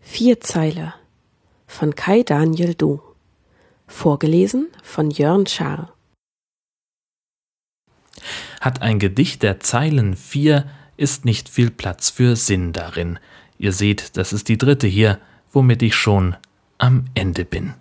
Vier Zeile von Kai Daniel Du. Vorgelesen von Jörn Schaar. Hat ein Gedicht der Zeilen vier, ist nicht viel Platz für Sinn darin. Ihr seht, das ist die dritte hier, womit ich schon am Ende bin.